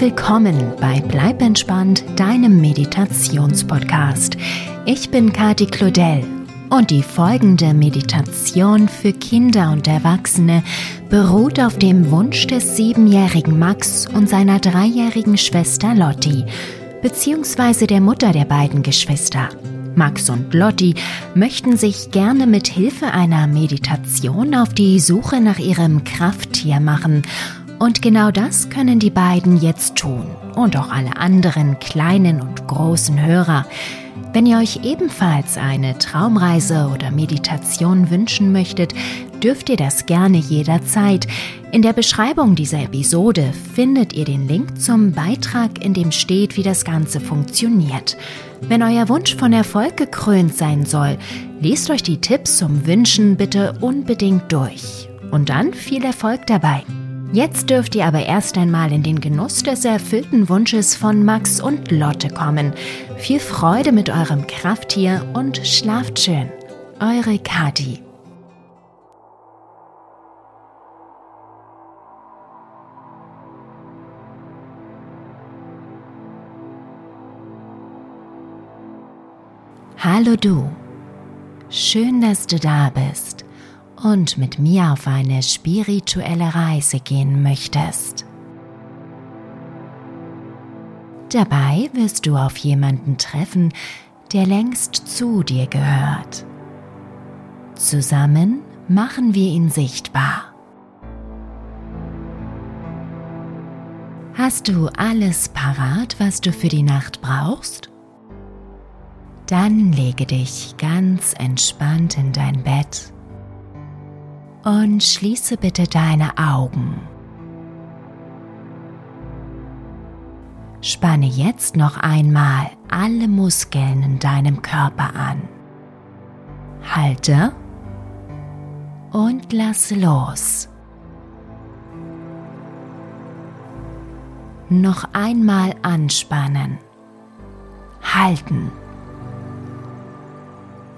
willkommen bei Bleib entspannt, deinem Meditationspodcast. Ich bin Kati Claudel und die folgende Meditation für Kinder und Erwachsene beruht auf dem Wunsch des siebenjährigen Max und seiner dreijährigen Schwester Lotti, beziehungsweise der Mutter der beiden Geschwister. Max und Lotti möchten sich gerne mit Hilfe einer Meditation auf die Suche nach ihrem Krafttier machen und genau das können die beiden jetzt tun und auch alle anderen kleinen und großen Hörer. Wenn ihr euch ebenfalls eine Traumreise oder Meditation wünschen möchtet, dürft ihr das gerne jederzeit. In der Beschreibung dieser Episode findet ihr den Link zum Beitrag, in dem steht, wie das Ganze funktioniert. Wenn euer Wunsch von Erfolg gekrönt sein soll, lest euch die Tipps zum Wünschen bitte unbedingt durch. Und dann viel Erfolg dabei. Jetzt dürft ihr aber erst einmal in den Genuss des erfüllten Wunsches von Max und Lotte kommen. Viel Freude mit eurem Krafttier und schlaft schön. Eure Kati. Hallo du. Schön, dass du da bist und mit mir auf eine spirituelle Reise gehen möchtest. Dabei wirst du auf jemanden treffen, der längst zu dir gehört. Zusammen machen wir ihn sichtbar. Hast du alles parat, was du für die Nacht brauchst? Dann lege dich ganz entspannt in dein Bett und schließe bitte deine Augen. Spanne jetzt noch einmal alle Muskeln in deinem Körper an. Halte und lasse los. Noch einmal anspannen. Halten.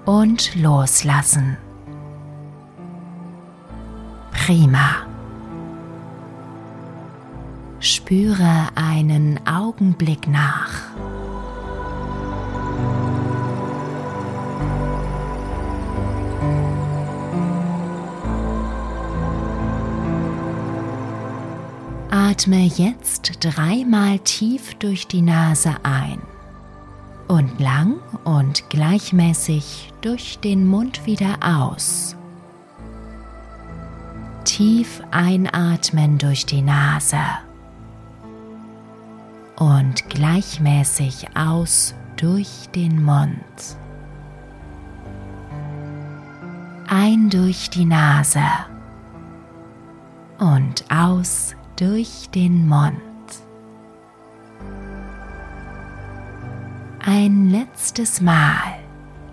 Und loslassen. Prima. Spüre einen Augenblick nach. Atme jetzt dreimal tief durch die Nase ein und lang und gleichmäßig durch den Mund wieder aus tief einatmen durch die Nase und gleichmäßig aus durch den Mund. Ein durch die Nase und aus durch den Mund. Ein letztes Mal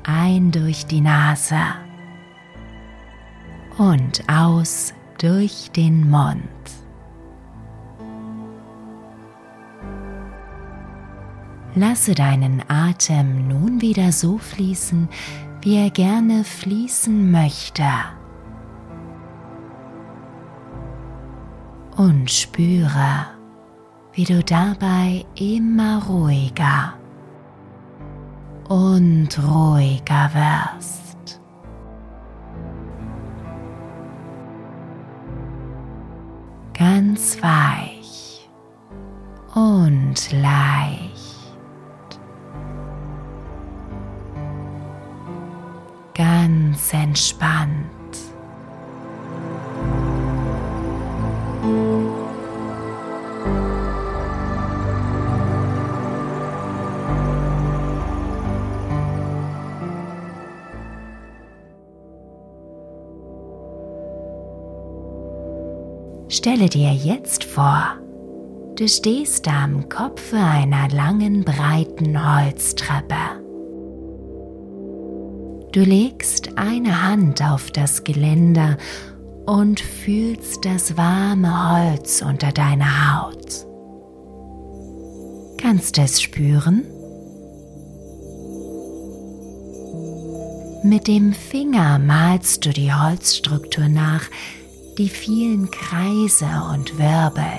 ein durch die Nase und aus durch den Mund. Lasse deinen Atem nun wieder so fließen, wie er gerne fließen möchte. Und spüre, wie du dabei immer ruhiger und ruhiger wirst. Ganz weich und leicht. Ganz entspannt. Stelle dir jetzt vor, du stehst am Kopfe einer langen, breiten Holztreppe. Du legst eine Hand auf das Geländer und fühlst das warme Holz unter deiner Haut. Kannst es spüren? Mit dem Finger malst du die Holzstruktur nach, die vielen Kreise und Wirbel.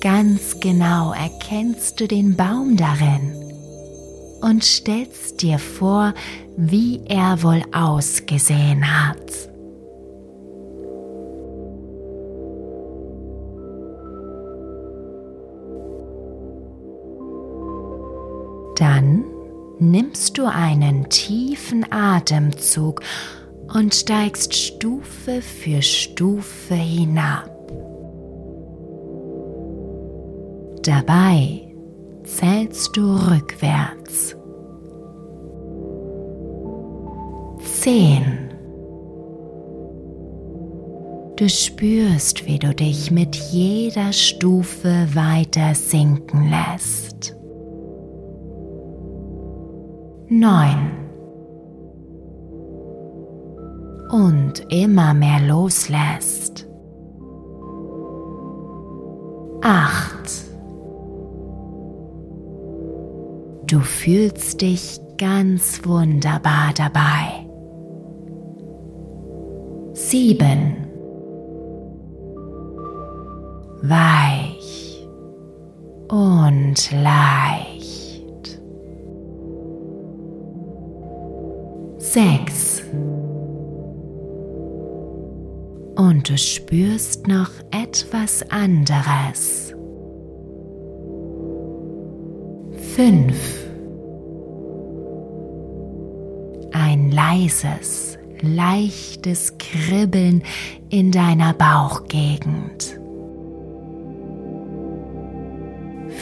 Ganz genau erkennst du den Baum darin und stellst dir vor, wie er wohl ausgesehen hat. Dann nimmst du einen tiefen Atemzug und steigst Stufe für Stufe hinab. Dabei zählst du rückwärts. Zehn. Du spürst, wie du dich mit jeder Stufe weiter sinken lässt. Neun. Und immer mehr loslässt. Acht. Du fühlst dich ganz wunderbar dabei. Sieben. Weich spürst noch etwas anderes. Fünf. Ein leises, leichtes Kribbeln in deiner Bauchgegend.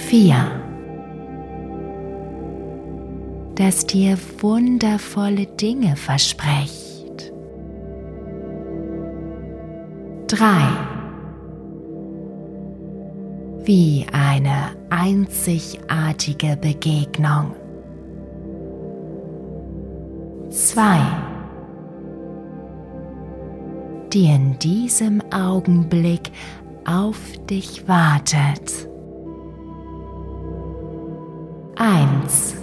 Vier. Das dir wundervolle Dinge verspricht. Drei wie eine einzigartige Begegnung. Zwei, die in diesem Augenblick auf dich wartet. Eins.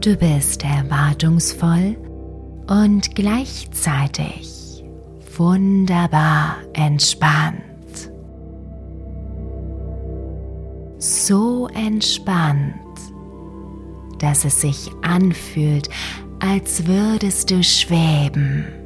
Du bist erwartungsvoll und gleichzeitig wunderbar entspannt. so entspannt, dass es sich anfühlt, als würdest du schweben.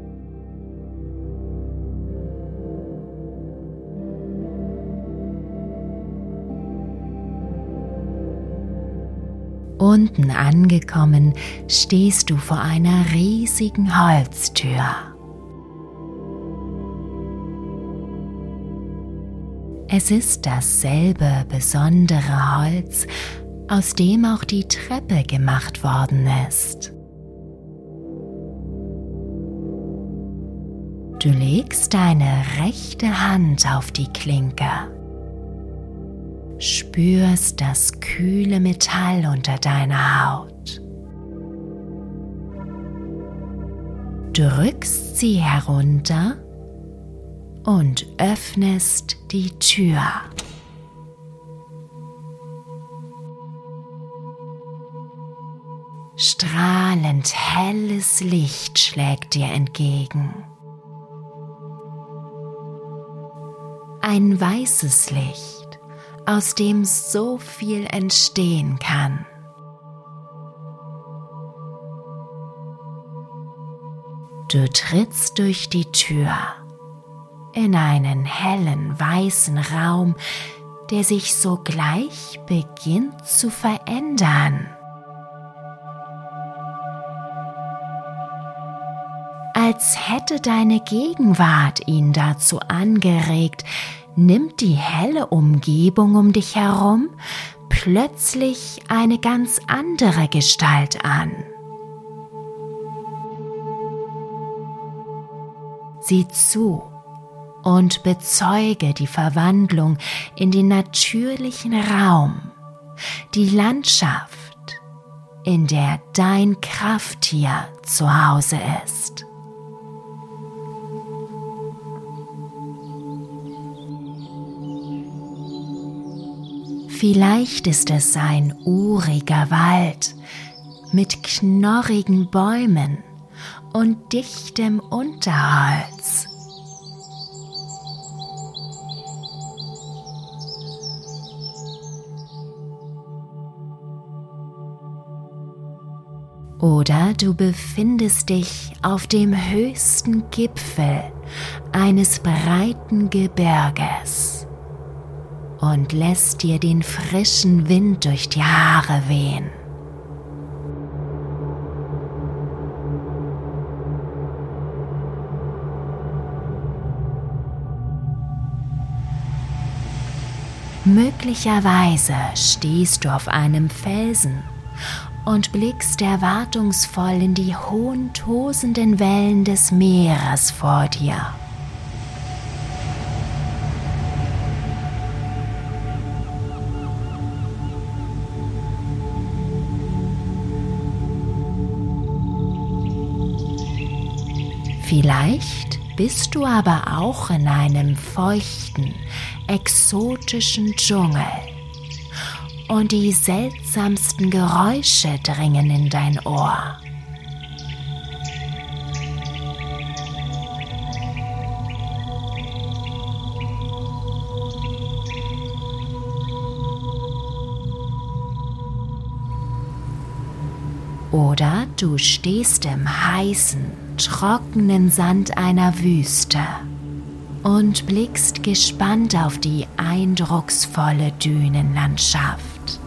Unten angekommen stehst du vor einer riesigen Holztür. Es ist dasselbe besondere Holz, aus dem auch die Treppe gemacht worden ist. Du legst deine rechte Hand auf die Klinke, spürst das kühle Metall unter deiner Haut, drückst sie herunter und öffnest die Tür. Strahlend helles Licht schlägt dir entgegen. Ein weißes Licht, aus dem so viel entstehen kann. Du trittst durch die Tür in einen hellen weißen Raum, der sich sogleich beginnt zu verändern. Als hätte deine Gegenwart ihn dazu angeregt, nimmt die helle Umgebung um dich herum plötzlich eine ganz andere Gestalt an. Sieh zu, und bezeuge die Verwandlung in den natürlichen Raum, die Landschaft, in der dein Krafttier zu Hause ist. Vielleicht ist es ein uriger Wald mit knorrigen Bäumen und dichtem Unterholz. Oder du befindest dich auf dem höchsten Gipfel eines breiten Gebirges und lässt dir den frischen Wind durch die Haare wehen. Möglicherweise stehst du auf einem Felsen und blickst erwartungsvoll in die hohen tosenden Wellen des Meeres vor dir. Vielleicht bist du aber auch in einem feuchten, exotischen Dschungel und die seltsamsten Geräusche dringen in dein Ohr. Oder du stehst im heißen, trockenen Sand einer Wüste und blickst gespannt auf die eindrucksvolle Dünenlandschaft.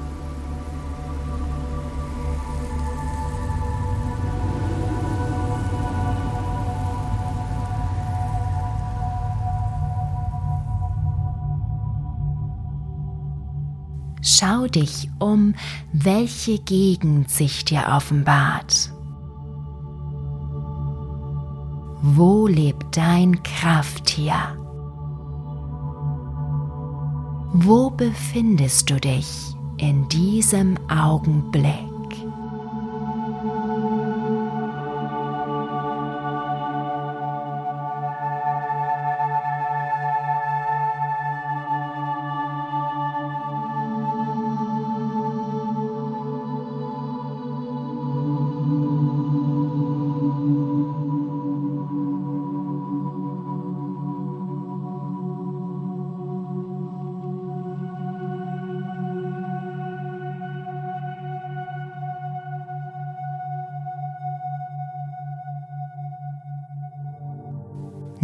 Schau dich um, welche Gegend sich dir offenbart. Wo lebt dein Krafttier? Wo befindest du dich in diesem Augenblick?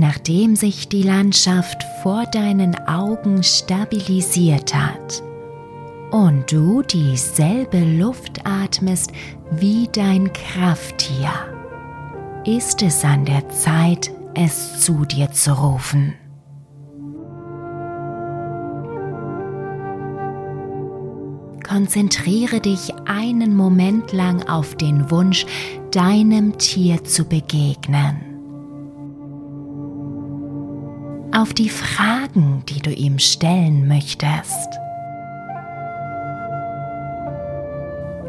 Nachdem sich die Landschaft vor deinen Augen stabilisiert hat und du dieselbe Luft atmest wie dein Krafttier, ist es an der Zeit, es zu dir zu rufen. Konzentriere dich einen Moment lang auf den Wunsch, deinem Tier zu begegnen. Auf die Fragen, die du ihm stellen möchtest,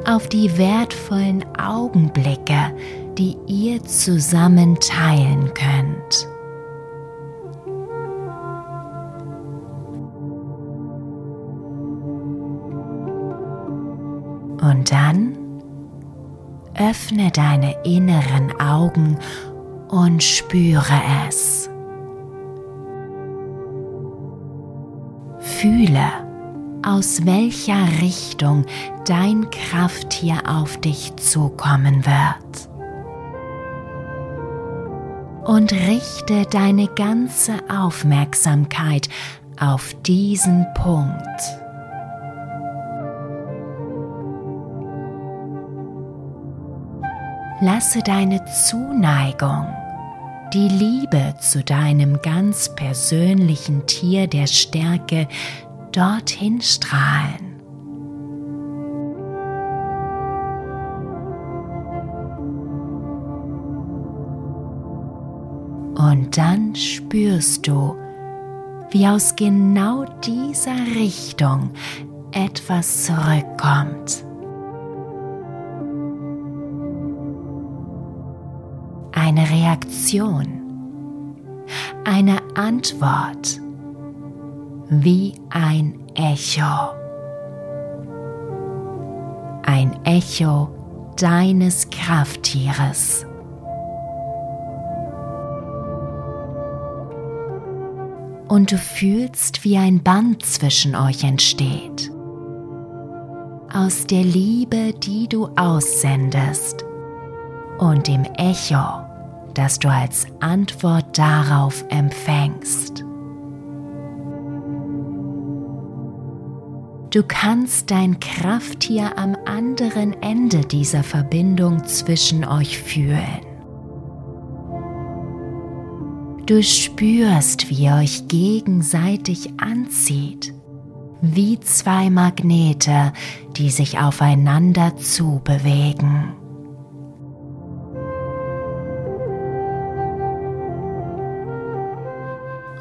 auf die wertvollen Augenblicke, die ihr zusammen teilen könnt. Und dann öffne deine inneren Augen und spüre es. Fühle, aus welcher Richtung dein Krafttier auf dich zukommen wird. Und richte deine ganze Aufmerksamkeit auf diesen Punkt. Lasse deine Zuneigung die Liebe zu deinem ganz persönlichen Tier der Stärke dorthin strahlen. Und dann spürst du, wie aus genau dieser Richtung etwas zurückkommt. Reaktion, eine Antwort, wie ein Echo. Ein Echo deines Krafttieres. Und du fühlst, wie ein Band zwischen euch entsteht. Aus der Liebe, die du aussendest und dem Echo, das du als Antwort darauf empfängst. Du kannst dein Krafttier am anderen Ende dieser Verbindung zwischen euch fühlen. Du spürst, wie ihr euch gegenseitig anzieht, wie zwei Magnete, die sich aufeinander zubewegen.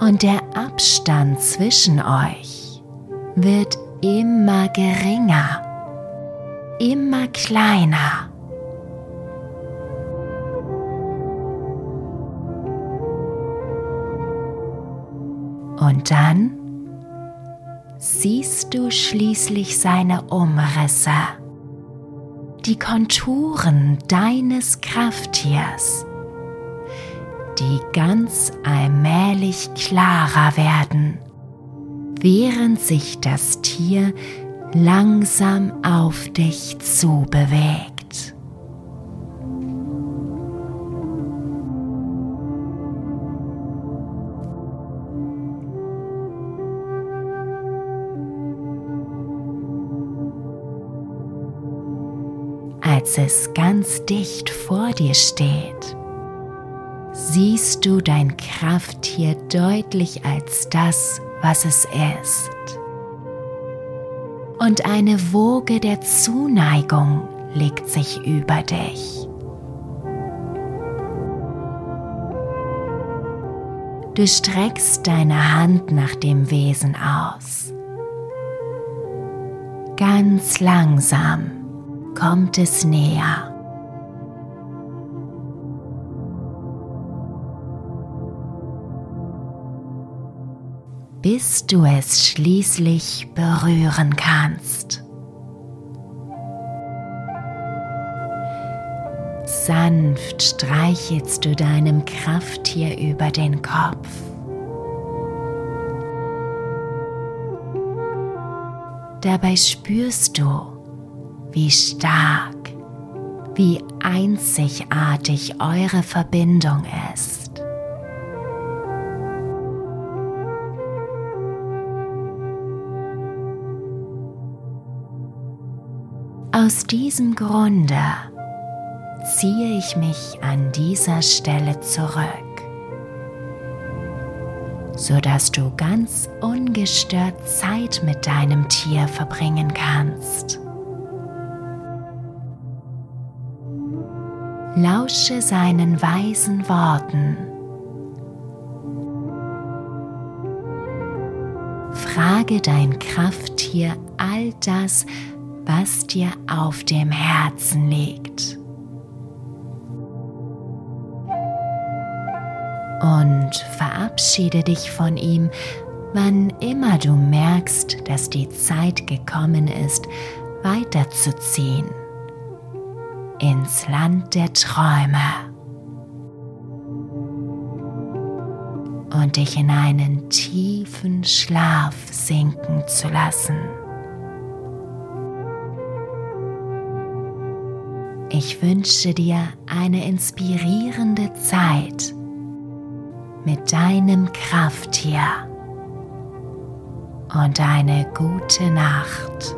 Und der Abstand zwischen euch wird immer geringer, immer kleiner. Und dann siehst du schließlich seine Umrisse, die Konturen deines Krafttiers, die ganz allmählich klarer werden während sich das Tier langsam auf dich zubewegt. Als es ganz dicht vor dir steht, siehst du dein Krafttier deutlich als das, was es ist. Und eine Woge der Zuneigung legt sich über dich. Du streckst deine Hand nach dem Wesen aus. Ganz langsam kommt es näher. Bis du es schließlich berühren kannst. Sanft streichelst du deinem Krafttier über den Kopf. Dabei spürst du, wie stark, wie einzigartig eure Verbindung ist. Aus diesem Grunde ziehe ich mich an dieser Stelle zurück, sodass du ganz ungestört Zeit mit deinem Tier verbringen kannst. Lausche seinen weisen Worten. Frage dein Krafttier all das, was dir auf dem Herzen liegt. Und verabschiede dich von ihm, wann immer du merkst, dass die Zeit gekommen ist, weiterzuziehen ins Land der Träume und dich in einen tiefen Schlaf sinken zu lassen. Ich wünsche dir eine inspirierende Zeit mit deinem Krafttier und eine gute Nacht.